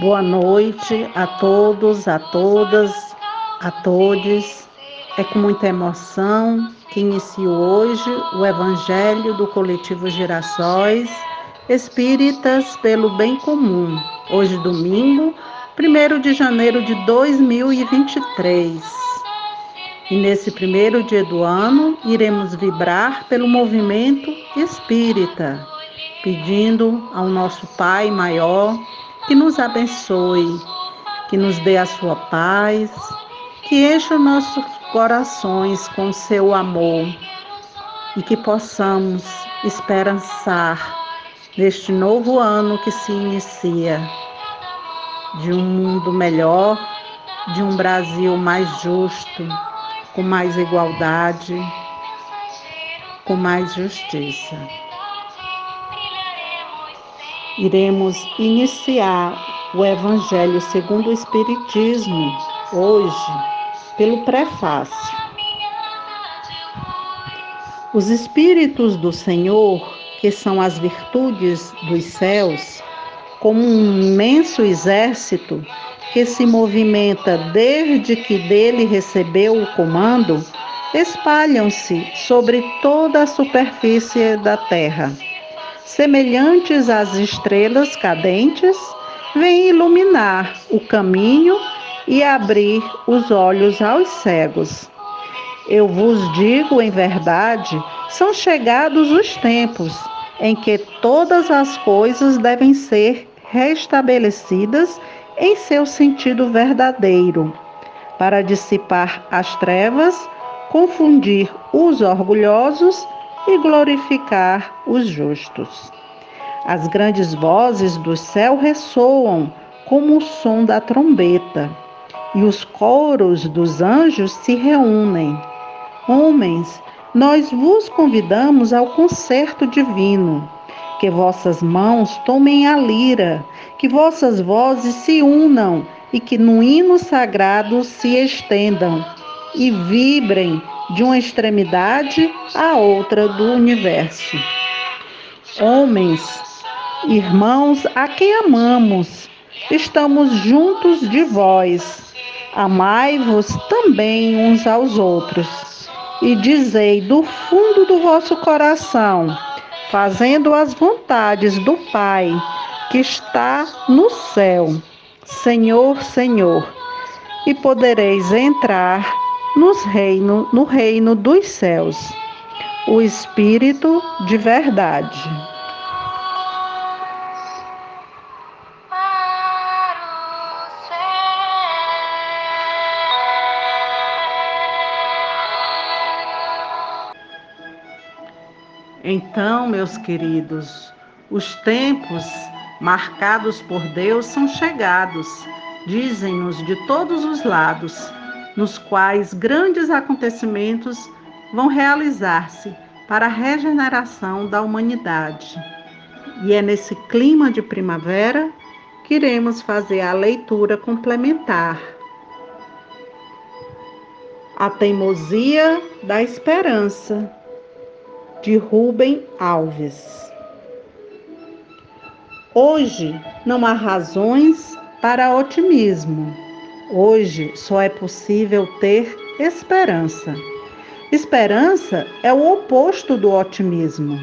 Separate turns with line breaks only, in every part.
Boa noite a todos, a todas, a todos. É com muita emoção que inicio hoje o Evangelho do Coletivo Girassóis Espíritas pelo Bem Comum. Hoje, domingo, 1 de janeiro de 2023. E nesse primeiro dia do ano, iremos vibrar pelo movimento espírita, pedindo ao nosso Pai maior que nos abençoe, que nos dê a sua paz, que encha os nossos corações com seu amor e que possamos esperançar neste novo ano que se inicia de um mundo melhor, de um Brasil mais justo, com mais igualdade, com mais justiça iremos iniciar o Evangelho segundo o Espiritismo hoje pelo prefácio. Os Espíritos do Senhor, que são as virtudes dos céus, como um imenso exército que se movimenta desde que dele recebeu o comando, espalham-se sobre toda a superfície da terra semelhantes às estrelas cadentes, vêm iluminar o caminho e abrir os olhos aos cegos. Eu vos digo em verdade, são chegados os tempos em que todas as coisas devem ser restabelecidas em seu sentido verdadeiro, para dissipar as trevas, confundir os orgulhosos e glorificar os justos. As grandes vozes do céu ressoam como o som da trombeta, e os coros dos anjos se reúnem. Homens, nós vos convidamos ao concerto divino. Que vossas mãos tomem a lira, que vossas vozes se unam e que no hino sagrado se estendam e vibrem de uma extremidade à outra do universo. Homens, irmãos a quem amamos, estamos juntos de vós. Amai-vos também uns aos outros. E dizei do fundo do vosso coração, fazendo as vontades do Pai, que está no céu. Senhor, Senhor, e podereis entrar nos reino, no reino dos céus, o Espírito de verdade. Então, meus queridos, os tempos marcados por Deus são chegados, dizem-nos de todos os lados nos quais grandes acontecimentos vão realizar-se para a regeneração da humanidade. E é nesse clima de primavera que iremos fazer a leitura complementar. A Teimosia da Esperança, de Rubem Alves. Hoje não há razões para otimismo Hoje só é possível ter esperança. Esperança é o oposto do otimismo.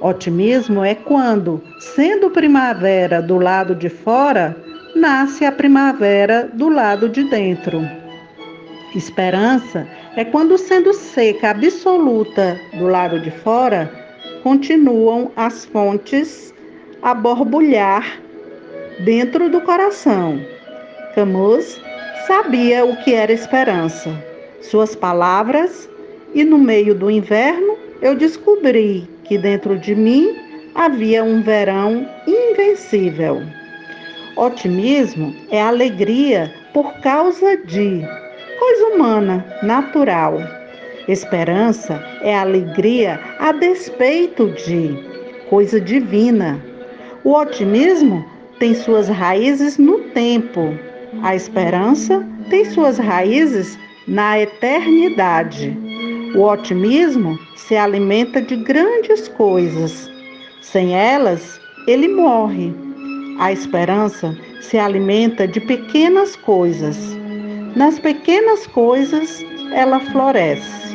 Otimismo é quando, sendo primavera do lado de fora, nasce a primavera do lado de dentro. Esperança é quando, sendo seca absoluta do lado de fora, continuam as fontes a borbulhar dentro do coração. Camus sabia o que era esperança. Suas palavras, e no meio do inverno eu descobri que dentro de mim havia um verão invencível. Otimismo é alegria por causa de coisa humana, natural. Esperança é alegria a despeito de coisa divina. O otimismo tem suas raízes no tempo a esperança tem suas raízes na eternidade. O otimismo se alimenta de grandes coisas. Sem elas, ele morre. A esperança se alimenta de pequenas coisas. Nas pequenas coisas ela floresce.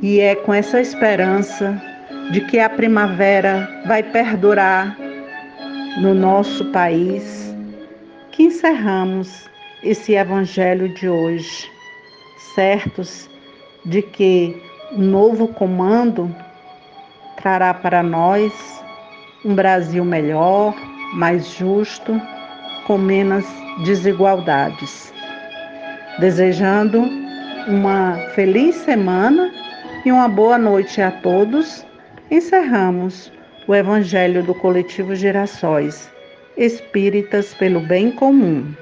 E é com essa esperança de que a primavera vai perdurar no nosso país que encerramos esse evangelho de hoje, certos de que o novo comando trará para nós um Brasil melhor, mais justo, com menos desigualdades. Desejando uma feliz semana e uma boa noite a todos, encerramos o Evangelho do Coletivo Gerações Espíritas pelo Bem Comum.